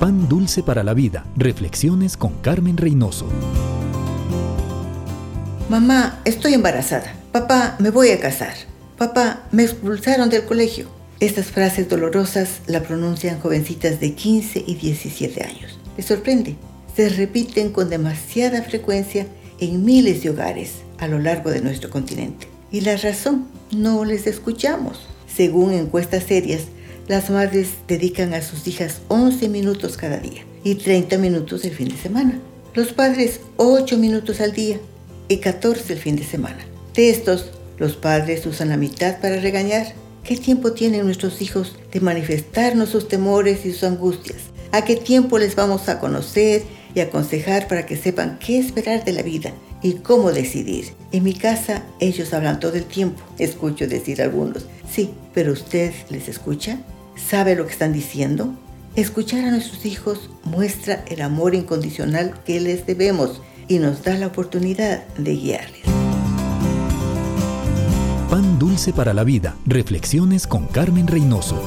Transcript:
Pan dulce para la vida. Reflexiones con Carmen Reynoso. Mamá, estoy embarazada. Papá, me voy a casar. Papá, me expulsaron del colegio. Estas frases dolorosas la pronuncian jovencitas de 15 y 17 años. ¿Les sorprende? Se repiten con demasiada frecuencia en miles de hogares a lo largo de nuestro continente. Y la razón, no les escuchamos. Según encuestas serias, las madres dedican a sus hijas 11 minutos cada día y 30 minutos el fin de semana. Los padres 8 minutos al día y 14 el fin de semana. De estos, los padres usan la mitad para regañar. ¿Qué tiempo tienen nuestros hijos de manifestarnos sus temores y sus angustias? ¿A qué tiempo les vamos a conocer y aconsejar para que sepan qué esperar de la vida y cómo decidir? En mi casa ellos hablan todo el tiempo, escucho decir algunos. Sí, pero usted les escucha? Sabe lo que están diciendo? Escuchar a nuestros hijos muestra el amor incondicional que les debemos y nos da la oportunidad de guiarles. Pan dulce para la vida. Reflexiones con Carmen Reynoso.